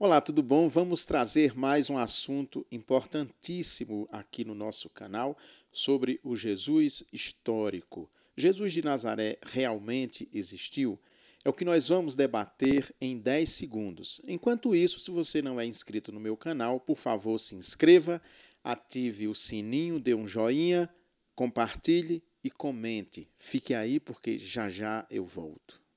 Olá, tudo bom? Vamos trazer mais um assunto importantíssimo aqui no nosso canal sobre o Jesus histórico. Jesus de Nazaré realmente existiu? É o que nós vamos debater em 10 segundos. Enquanto isso, se você não é inscrito no meu canal, por favor, se inscreva, ative o sininho, dê um joinha, compartilhe e comente. Fique aí porque já já eu volto.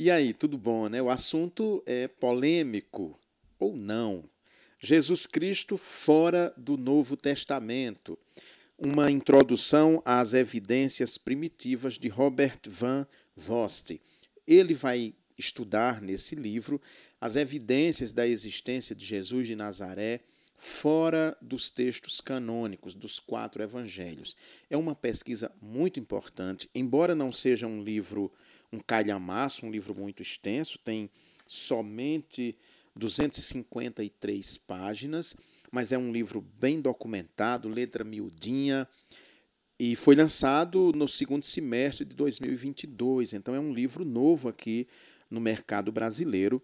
E aí, tudo bom, né? O assunto é polêmico ou não. Jesus Cristo fora do Novo Testamento. Uma introdução às evidências primitivas de Robert Van Vost. Ele vai estudar nesse livro as evidências da existência de Jesus de Nazaré fora dos textos canônicos dos quatro evangelhos. É uma pesquisa muito importante, embora não seja um livro um calhamaço, um livro muito extenso, tem somente 253 páginas, mas é um livro bem documentado, letra miudinha, e foi lançado no segundo semestre de 2022. Então é um livro novo aqui no mercado brasileiro.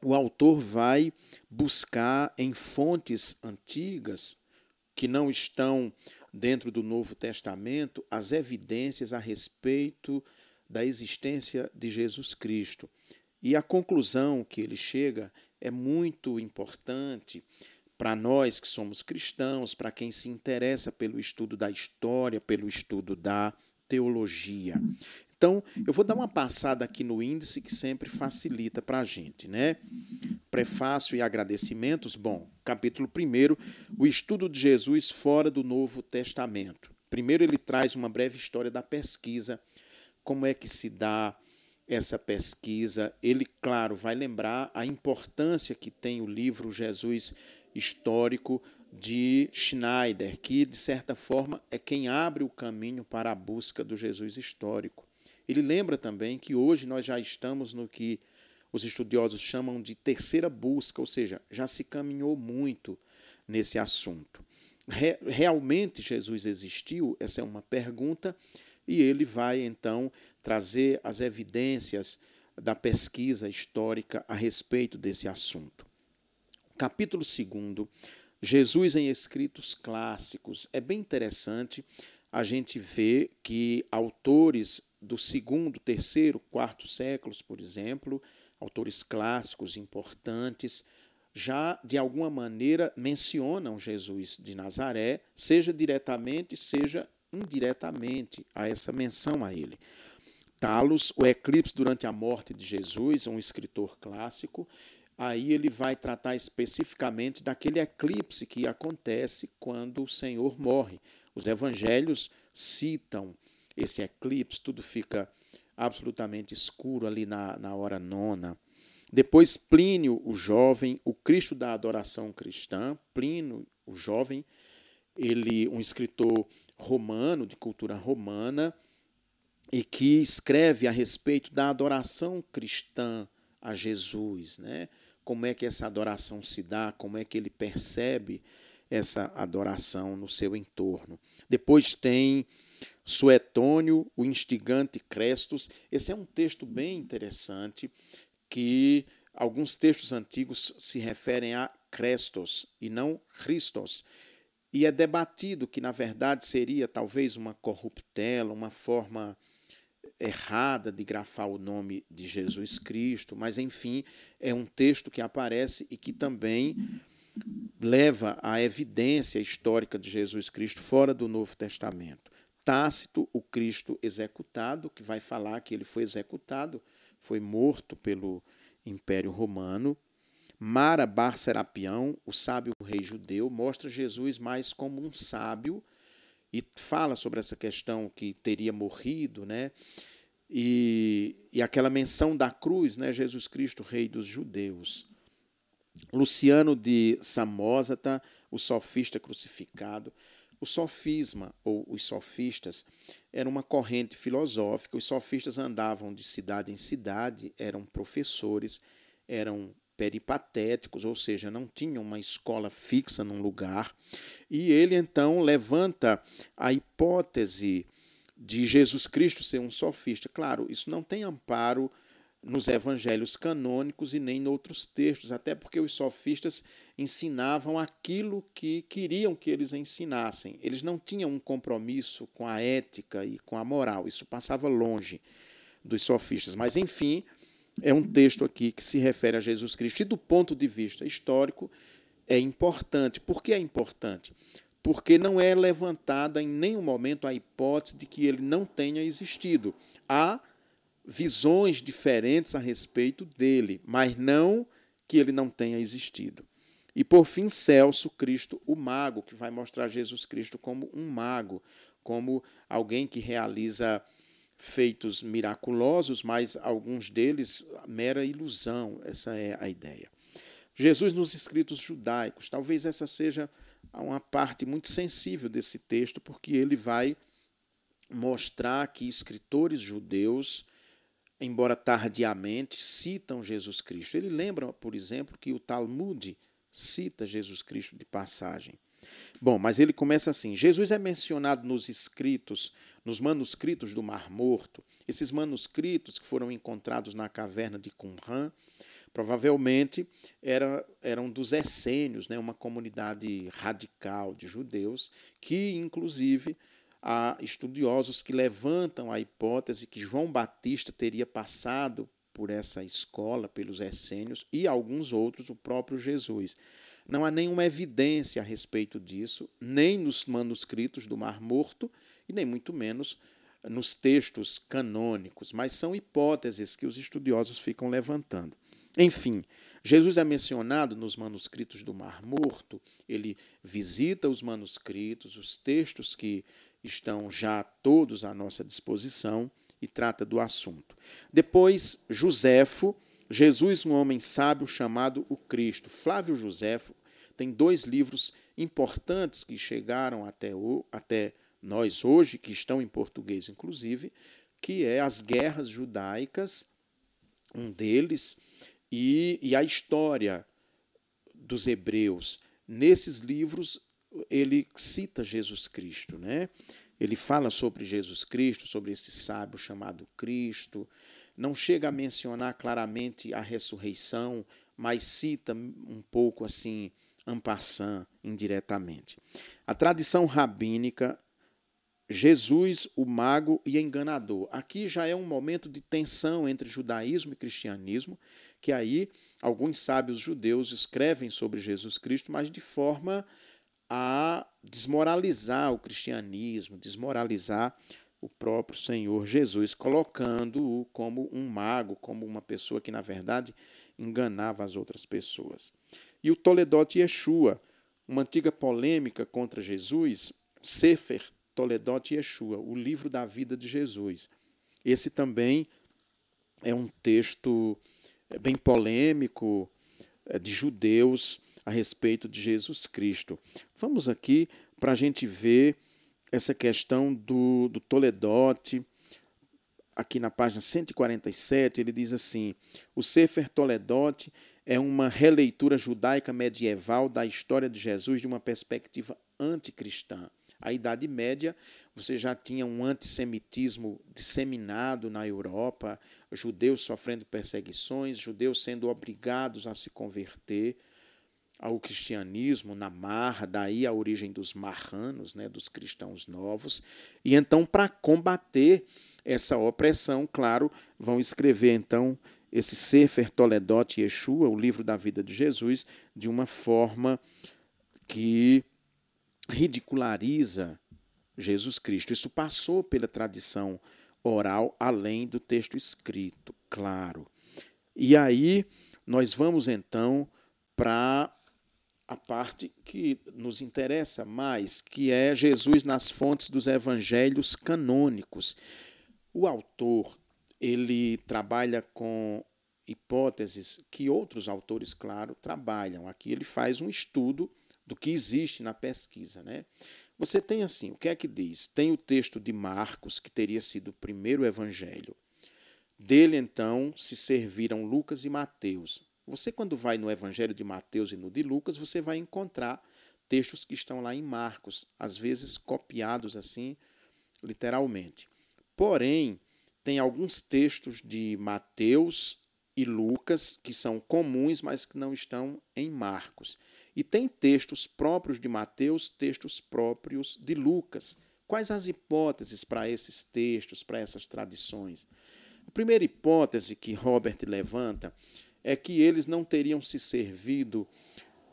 O autor vai buscar em fontes antigas que não estão dentro do Novo Testamento as evidências a respeito da existência de Jesus Cristo. E a conclusão que ele chega é muito importante para nós que somos cristãos, para quem se interessa pelo estudo da história, pelo estudo da teologia. Então, eu vou dar uma passada aqui no índice que sempre facilita para a gente, né? Prefácio e agradecimentos. Bom, capítulo 1, o estudo de Jesus fora do Novo Testamento. Primeiro, ele traz uma breve história da pesquisa como é que se dá essa pesquisa. Ele, claro, vai lembrar a importância que tem o livro Jesus Histórico de Schneider, que, de certa forma, é quem abre o caminho para a busca do Jesus histórico. Ele lembra também que hoje nós já estamos no que os estudiosos chamam de terceira busca, ou seja, já se caminhou muito nesse assunto. Realmente Jesus existiu? Essa é uma pergunta e ele vai então trazer as evidências da pesquisa histórica a respeito desse assunto. Capítulo 2, Jesus em escritos clássicos. É bem interessante a gente ver que autores do segundo, terceiro, quarto séculos, por exemplo, autores clássicos importantes, já de alguma maneira mencionam Jesus de Nazaré, seja diretamente, seja indiretamente a essa menção a ele. Talos, o eclipse durante a morte de Jesus, um escritor clássico, aí ele vai tratar especificamente daquele eclipse que acontece quando o Senhor morre. Os evangelhos citam esse eclipse, tudo fica absolutamente escuro ali na, na hora nona. Depois, Plínio, o jovem, o Cristo da adoração cristã, Plínio, o jovem, ele um escritor romano, de cultura romana, e que escreve a respeito da adoração cristã a Jesus, né? Como é que essa adoração se dá, como é que ele percebe essa adoração no seu entorno. Depois tem Suetônio, o instigante Crestos. Esse é um texto bem interessante que alguns textos antigos se referem a Crestos e não Christos. E é debatido que, na verdade, seria talvez uma corruptela, uma forma errada de grafar o nome de Jesus Cristo, mas, enfim, é um texto que aparece e que também leva à evidência histórica de Jesus Cristo fora do Novo Testamento. Tácito, o Cristo executado, que vai falar que ele foi executado, foi morto pelo Império Romano. Mara Bar Serapião, o sábio rei judeu, mostra Jesus mais como um sábio e fala sobre essa questão que teria morrido, né? E, e aquela menção da cruz, né? Jesus Cristo, rei dos judeus. Luciano de Samosata, o sofista crucificado. O sofisma, ou os sofistas, era uma corrente filosófica. Os sofistas andavam de cidade em cidade, eram professores, eram peripatéticos, ou seja, não tinham uma escola fixa num lugar. E ele então levanta a hipótese de Jesus Cristo ser um sofista. Claro, isso não tem amparo nos evangelhos canônicos e nem em outros textos, até porque os sofistas ensinavam aquilo que queriam que eles ensinassem. Eles não tinham um compromisso com a ética e com a moral, isso passava longe dos sofistas. Mas, enfim, é um texto aqui que se refere a Jesus Cristo e, do ponto de vista histórico, é importante. Por que é importante? Porque não é levantada em nenhum momento a hipótese de que ele não tenha existido. Há visões diferentes a respeito dele, mas não que ele não tenha existido. E por fim, Celso Cristo, o mago, que vai mostrar Jesus Cristo como um mago, como alguém que realiza feitos miraculosos, mas alguns deles mera ilusão, essa é a ideia. Jesus nos escritos judaicos, talvez essa seja uma parte muito sensível desse texto, porque ele vai mostrar que escritores judeus embora tardiamente, citam Jesus Cristo. Ele lembra, por exemplo, que o Talmud cita Jesus Cristo de passagem. Bom, mas ele começa assim: Jesus é mencionado nos escritos, nos manuscritos do Mar Morto. Esses manuscritos que foram encontrados na caverna de Qumran, provavelmente era, eram dos essênios, né, uma comunidade radical de judeus que, inclusive, há estudiosos que levantam a hipótese que João Batista teria passado por essa escola, pelos essênios, e alguns outros, o próprio Jesus. Não há nenhuma evidência a respeito disso, nem nos manuscritos do Mar Morto, e nem muito menos nos textos canônicos, mas são hipóteses que os estudiosos ficam levantando. Enfim, Jesus é mencionado nos manuscritos do Mar Morto, ele visita os manuscritos, os textos que estão já todos à nossa disposição e trata do assunto. Depois, Joséfo, Jesus, um homem sábio chamado o Cristo. Flávio Joséfo tem dois livros importantes que chegaram até, o, até nós hoje, que estão em português inclusive, que é As Guerras Judaicas, um deles, e, e a história dos hebreus. Nesses livros, ele cita Jesus Cristo, né? Ele fala sobre Jesus Cristo, sobre esse sábio chamado Cristo. Não chega a mencionar claramente a ressurreição, mas cita um pouco assim, en passant, indiretamente. A tradição rabínica, Jesus, o mago e enganador. Aqui já é um momento de tensão entre judaísmo e cristianismo, que aí alguns sábios judeus escrevem sobre Jesus Cristo, mas de forma a desmoralizar o cristianismo, desmoralizar o próprio Senhor Jesus, colocando-o como um mago, como uma pessoa que, na verdade, enganava as outras pessoas. E o Toledote Yeshua, uma antiga polêmica contra Jesus, Sefer Toledote Yeshua, o livro da vida de Jesus. Esse também é um texto é, bem polêmico é, de judeus a respeito de Jesus Cristo. Vamos aqui para a gente ver essa questão do, do Toledote. Aqui na página 147, ele diz assim: o Sefer Toledote é uma releitura judaica medieval da história de Jesus de uma perspectiva anticristã. A Idade Média, você já tinha um antissemitismo disseminado na Europa, judeus sofrendo perseguições, judeus sendo obrigados a se converter ao cristianismo na marra, daí a origem dos marranos, né, dos cristãos novos. E então, para combater essa opressão, claro, vão escrever então esse Sefer Toledot Yeshua, o livro da vida de Jesus, de uma forma que ridiculariza Jesus Cristo. Isso passou pela tradição oral, além do texto escrito, claro. E aí nós vamos então para a parte que nos interessa mais, que é Jesus nas fontes dos evangelhos canônicos. O autor, ele trabalha com hipóteses que outros autores, claro, trabalham. Aqui ele faz um estudo do que existe na pesquisa, né? Você tem assim, o que é que diz? Tem o texto de Marcos, que teria sido o primeiro evangelho. Dele, então, se serviram Lucas e Mateus. Você, quando vai no Evangelho de Mateus e no de Lucas, você vai encontrar textos que estão lá em Marcos, às vezes copiados assim, literalmente. Porém, tem alguns textos de Mateus e Lucas que são comuns, mas que não estão em Marcos. E tem textos próprios de Mateus, textos próprios de Lucas. Quais as hipóteses para esses textos, para essas tradições? A primeira hipótese que Robert levanta é que eles não teriam se servido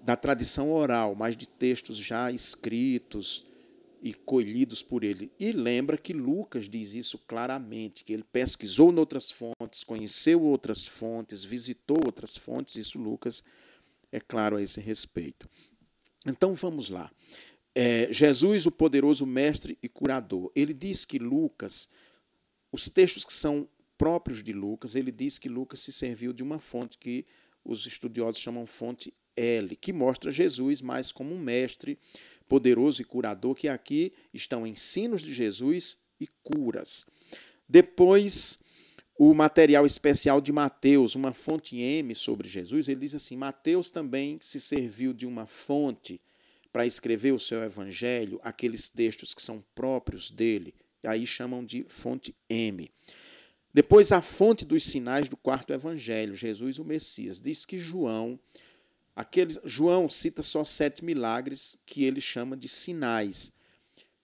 da tradição oral, mas de textos já escritos e colhidos por ele. E lembra que Lucas diz isso claramente, que ele pesquisou em outras fontes, conheceu outras fontes, visitou outras fontes, isso Lucas é claro a esse respeito. Então vamos lá. É, Jesus, o poderoso mestre e curador, ele diz que Lucas, os textos que são próprios de Lucas, ele diz que Lucas se serviu de uma fonte que os estudiosos chamam fonte L, que mostra Jesus mais como um mestre poderoso e curador, que aqui estão ensinos de Jesus e curas. Depois, o material especial de Mateus, uma fonte M sobre Jesus, ele diz assim: Mateus também se serviu de uma fonte para escrever o seu evangelho, aqueles textos que são próprios dele, aí chamam de fonte M. Depois, a fonte dos sinais do quarto evangelho, Jesus o Messias. Diz que João, aqueles, João cita só sete milagres que ele chama de sinais.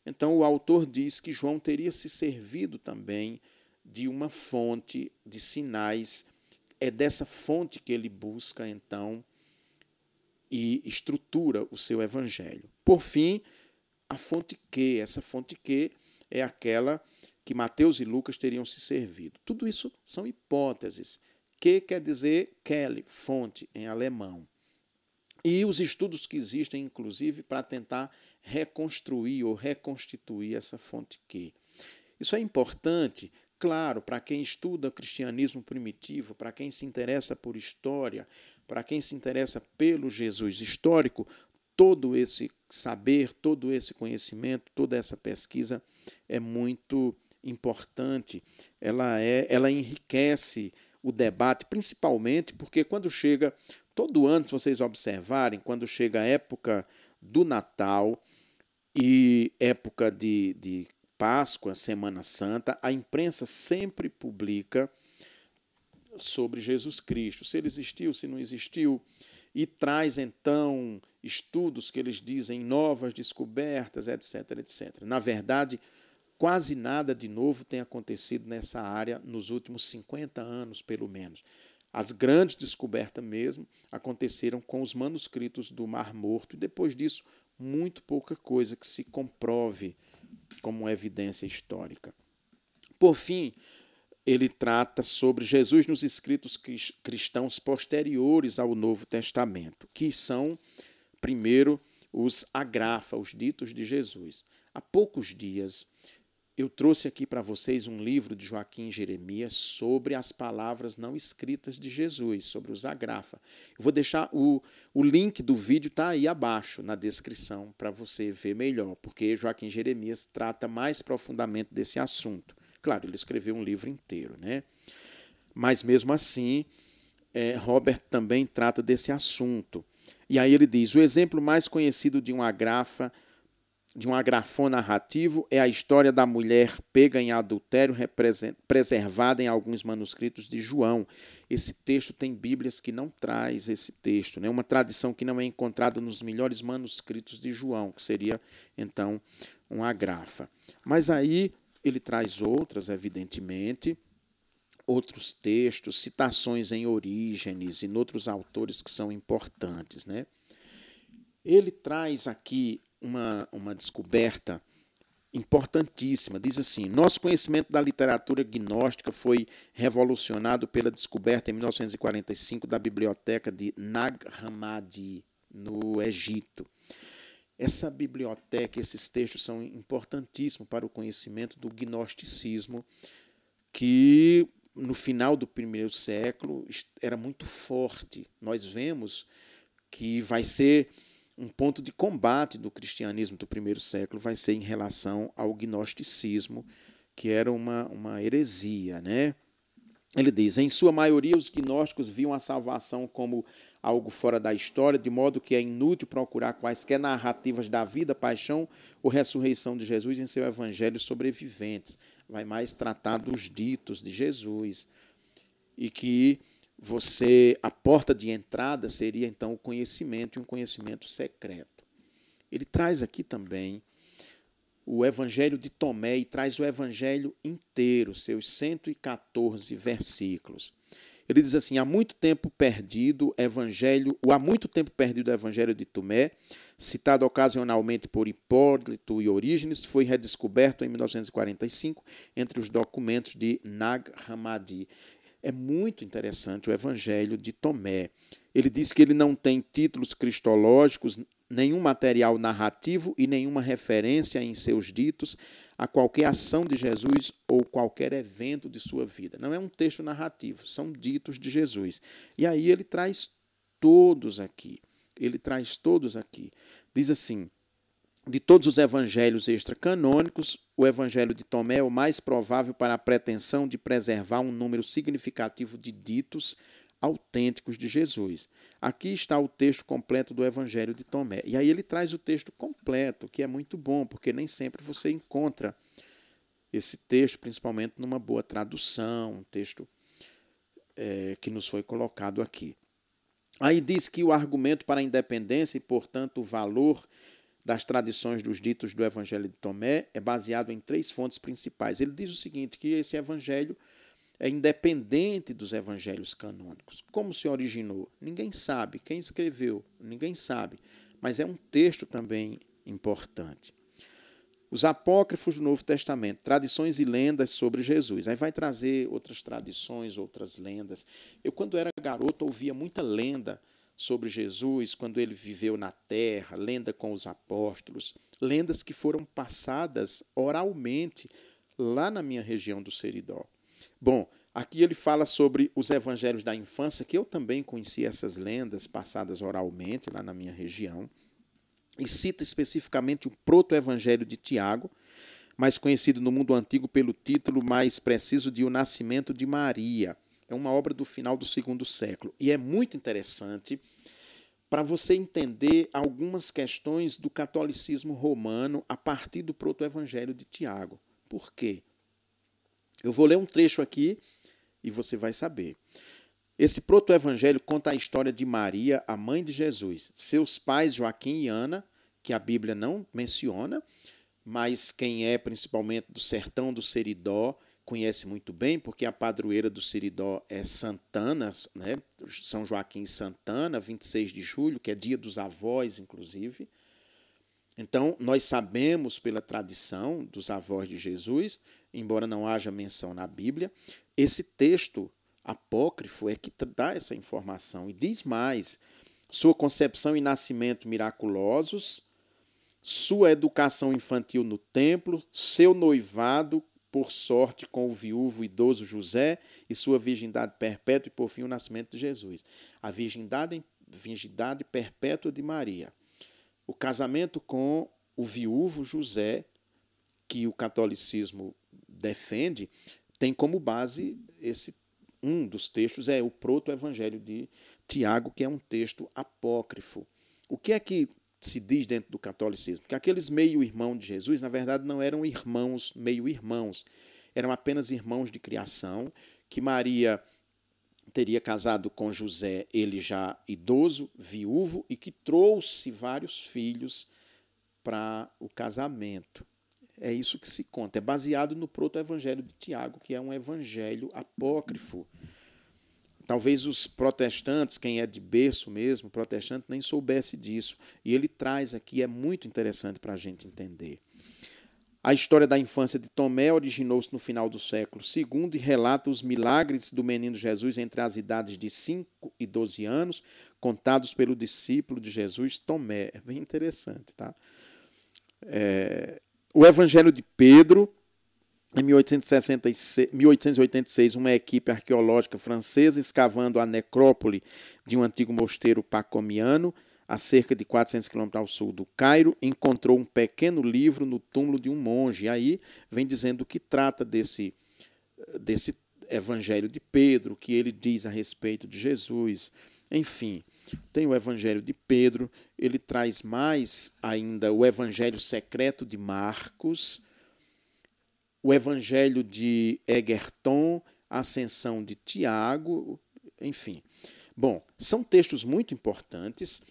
Então, o autor diz que João teria se servido também de uma fonte de sinais. É dessa fonte que ele busca, então, e estrutura o seu evangelho. Por fim, a fonte Q. Essa fonte Q é aquela que Mateus e Lucas teriam se servido. Tudo isso são hipóteses. Que quer dizer Kelly, fonte em alemão. E os estudos que existem, inclusive, para tentar reconstruir ou reconstituir essa fonte Q. Isso é importante, claro, para quem estuda o cristianismo primitivo, para quem se interessa por história, para quem se interessa pelo Jesus histórico, todo esse saber, todo esse conhecimento, toda essa pesquisa é muito importante, ela é, ela enriquece o debate, principalmente porque quando chega todo ano, se vocês observarem, quando chega a época do Natal e época de, de Páscoa, Semana Santa, a imprensa sempre publica sobre Jesus Cristo, se ele existiu, se não existiu, e traz então estudos que eles dizem novas descobertas, etc, etc. Na verdade, Quase nada de novo tem acontecido nessa área nos últimos 50 anos, pelo menos. As grandes descobertas mesmo aconteceram com os manuscritos do Mar Morto e depois disso muito pouca coisa que se comprove como evidência histórica. Por fim, ele trata sobre Jesus nos escritos cristãos posteriores ao Novo Testamento, que são, primeiro, os agrafa, os ditos de Jesus. Há poucos dias eu trouxe aqui para vocês um livro de Joaquim Jeremias sobre as palavras não escritas de Jesus, sobre os agrafa. Eu vou deixar o, o link do vídeo está aí abaixo na descrição para você ver melhor, porque Joaquim Jeremias trata mais profundamente desse assunto. Claro, ele escreveu um livro inteiro, né? Mas mesmo assim, é, Robert também trata desse assunto. E aí ele diz: o exemplo mais conhecido de um agrafa de um agrafão narrativo é a história da mulher pega em adultério, preservada em alguns manuscritos de João. Esse texto tem Bíblias que não traz esse texto, né? uma tradição que não é encontrada nos melhores manuscritos de João, que seria então um agrafa. Mas aí ele traz outras, evidentemente, outros textos, citações em Orígenes e em outros autores que são importantes. Né? Ele traz aqui uma, uma descoberta importantíssima. Diz assim: nosso conhecimento da literatura gnóstica foi revolucionado pela descoberta em 1945 da biblioteca de Nag Hammadi, no Egito. Essa biblioteca, esses textos são importantíssimos para o conhecimento do gnosticismo, que no final do primeiro século era muito forte. Nós vemos que vai ser um ponto de combate do cristianismo do primeiro século vai ser em relação ao gnosticismo, que era uma, uma heresia. Né? Ele diz: em sua maioria, os gnósticos viam a salvação como algo fora da história, de modo que é inútil procurar quaisquer narrativas da vida, paixão ou ressurreição de Jesus em seu evangelho sobreviventes. Vai mais tratar dos ditos de Jesus. E que você, a porta de entrada seria então o conhecimento e um conhecimento secreto. Ele traz aqui também o Evangelho de Tomé e traz o Evangelho inteiro, seus 114 versículos. Ele diz assim: há muito tempo perdido evangelho, o há muito tempo perdido o evangelho de Tomé, citado ocasionalmente por Hipólito e Orígenes, foi redescoberto em 1945 entre os documentos de Nag Hammadi. É muito interessante o evangelho de Tomé. Ele diz que ele não tem títulos cristológicos, nenhum material narrativo e nenhuma referência em seus ditos a qualquer ação de Jesus ou qualquer evento de sua vida. Não é um texto narrativo, são ditos de Jesus. E aí ele traz todos aqui. Ele traz todos aqui. Diz assim: de todos os evangelhos extracanônicos, o evangelho de Tomé é o mais provável para a pretensão de preservar um número significativo de ditos autênticos de Jesus. Aqui está o texto completo do Evangelho de Tomé. E aí ele traz o texto completo, que é muito bom, porque nem sempre você encontra esse texto, principalmente numa boa tradução, um texto é, que nos foi colocado aqui. Aí diz que o argumento para a independência e, portanto, o valor das tradições dos ditos do Evangelho de Tomé é baseado em três fontes principais. Ele diz o seguinte: que esse Evangelho é independente dos evangelhos canônicos. Como se originou? Ninguém sabe. Quem escreveu? Ninguém sabe. Mas é um texto também importante. Os apócrifos do Novo Testamento, tradições e lendas sobre Jesus. Aí vai trazer outras tradições, outras lendas. Eu, quando era garoto, ouvia muita lenda sobre Jesus, quando ele viveu na terra, lenda com os apóstolos, lendas que foram passadas oralmente lá na minha região do Seridó. Bom, aqui ele fala sobre os evangelhos da infância, que eu também conheci essas lendas passadas oralmente lá na minha região, e cita especificamente o proto-evangelho de Tiago, mais conhecido no mundo antigo pelo título mais preciso de O Nascimento de Maria. É uma obra do final do segundo século e é muito interessante para você entender algumas questões do catolicismo romano a partir do proto-evangelho de Tiago. Por quê? Eu vou ler um trecho aqui e você vai saber. Esse proto-evangelho conta a história de Maria, a mãe de Jesus, seus pais Joaquim e Ana, que a Bíblia não menciona, mas quem é principalmente do sertão do Seridó conhece muito bem, porque a padroeira do Seridó é Santana, né? São Joaquim Santana, 26 de julho, que é dia dos avós, inclusive. Então, nós sabemos pela tradição dos avós de Jesus, embora não haja menção na Bíblia, esse texto apócrifo é que dá essa informação e diz mais: sua concepção e nascimento miraculosos, sua educação infantil no templo, seu noivado por sorte com o viúvo idoso José e sua virgindade perpétua e por fim o nascimento de Jesus. A virgindade, virgindade perpétua de Maria o casamento com o viúvo José, que o catolicismo defende, tem como base esse um dos textos é o proto-evangelho de Tiago, que é um texto apócrifo. O que é que se diz dentro do catolicismo? Que aqueles meio-irmãos de Jesus, na verdade, não eram irmãos, meio-irmãos, eram apenas irmãos de criação, que Maria teria casado com José, ele já idoso, viúvo, e que trouxe vários filhos para o casamento. É isso que se conta. É baseado no proto-evangelho de Tiago, que é um evangelho apócrifo. Talvez os protestantes, quem é de berço mesmo, protestante, nem soubesse disso. E ele traz aqui, é muito interessante para a gente entender. A história da infância de Tomé originou-se no final do século II e relata os milagres do menino Jesus entre as idades de 5 e 12 anos, contados pelo discípulo de Jesus, Tomé. É bem interessante, tá? É, o Evangelho de Pedro, em 1866, 1886, uma equipe arqueológica francesa escavando a necrópole de um antigo mosteiro pacomiano a cerca de 400 quilômetros ao sul do Cairo, encontrou um pequeno livro no túmulo de um monge. E aí vem dizendo que trata desse, desse Evangelho de Pedro, que ele diz a respeito de Jesus. Enfim, tem o Evangelho de Pedro, ele traz mais ainda o Evangelho secreto de Marcos, o Evangelho de Egerton, a Ascensão de Tiago, enfim. Bom, são textos muito importantes,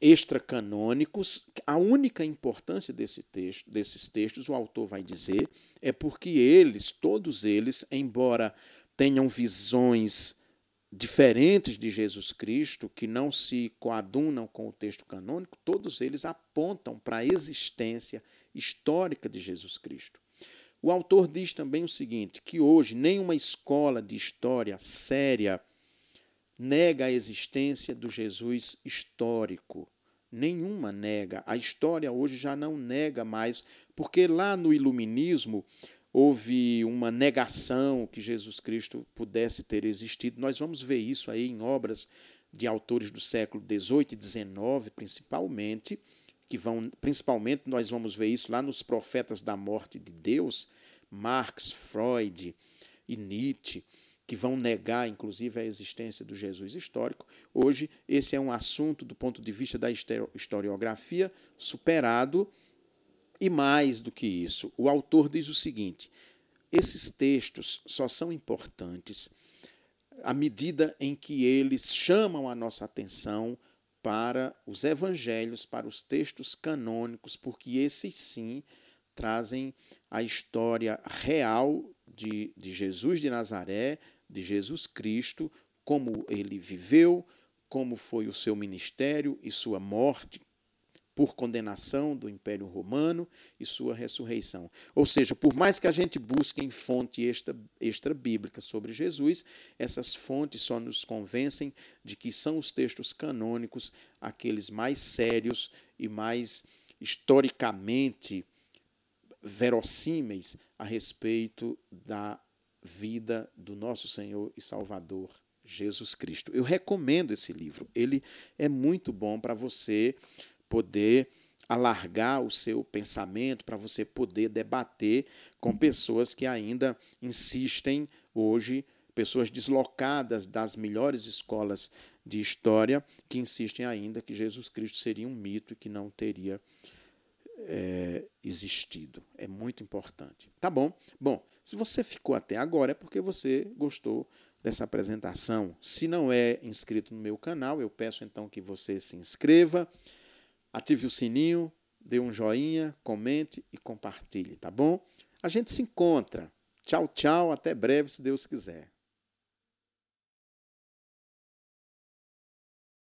extracanônicos. A única importância desse texto, desses textos, o autor vai dizer, é porque eles, todos eles, embora tenham visões diferentes de Jesus Cristo, que não se coadunam com o texto canônico, todos eles apontam para a existência histórica de Jesus Cristo. O autor diz também o seguinte: que hoje nenhuma escola de história séria nega a existência do Jesus histórico. Nenhuma nega. A história hoje já não nega mais, porque lá no Iluminismo houve uma negação que Jesus Cristo pudesse ter existido. Nós vamos ver isso aí em obras de autores do século XVIII e XIX, principalmente, que vão, principalmente nós vamos ver isso lá nos Profetas da Morte de Deus, Marx, Freud e Nietzsche, que vão negar, inclusive, a existência do Jesus histórico. Hoje, esse é um assunto, do ponto de vista da historiografia, superado e mais do que isso, o autor diz o seguinte: esses textos só são importantes à medida em que eles chamam a nossa atenção para os evangelhos, para os textos canônicos, porque esses sim trazem a história real de, de Jesus de Nazaré, de Jesus Cristo, como ele viveu, como foi o seu ministério e sua morte, por condenação do Império Romano e sua ressurreição. Ou seja, por mais que a gente busque em fonte extra, extra bíblica sobre Jesus, essas fontes só nos convencem de que são os textos canônicos aqueles mais sérios e mais historicamente verossímeis a respeito da vida do nosso Senhor e Salvador Jesus Cristo. Eu recomendo esse livro. Ele é muito bom para você poder alargar o seu pensamento, para você poder debater com pessoas que ainda insistem hoje, pessoas deslocadas das melhores escolas de história, que insistem ainda que Jesus Cristo seria um mito e que não teria é, existido. É muito importante. Tá bom? Bom, se você ficou até agora é porque você gostou dessa apresentação. Se não é inscrito no meu canal, eu peço então que você se inscreva Ative o sininho, dê um joinha, comente e compartilhe, tá bom? A gente se encontra. Tchau, tchau, até breve, se Deus quiser.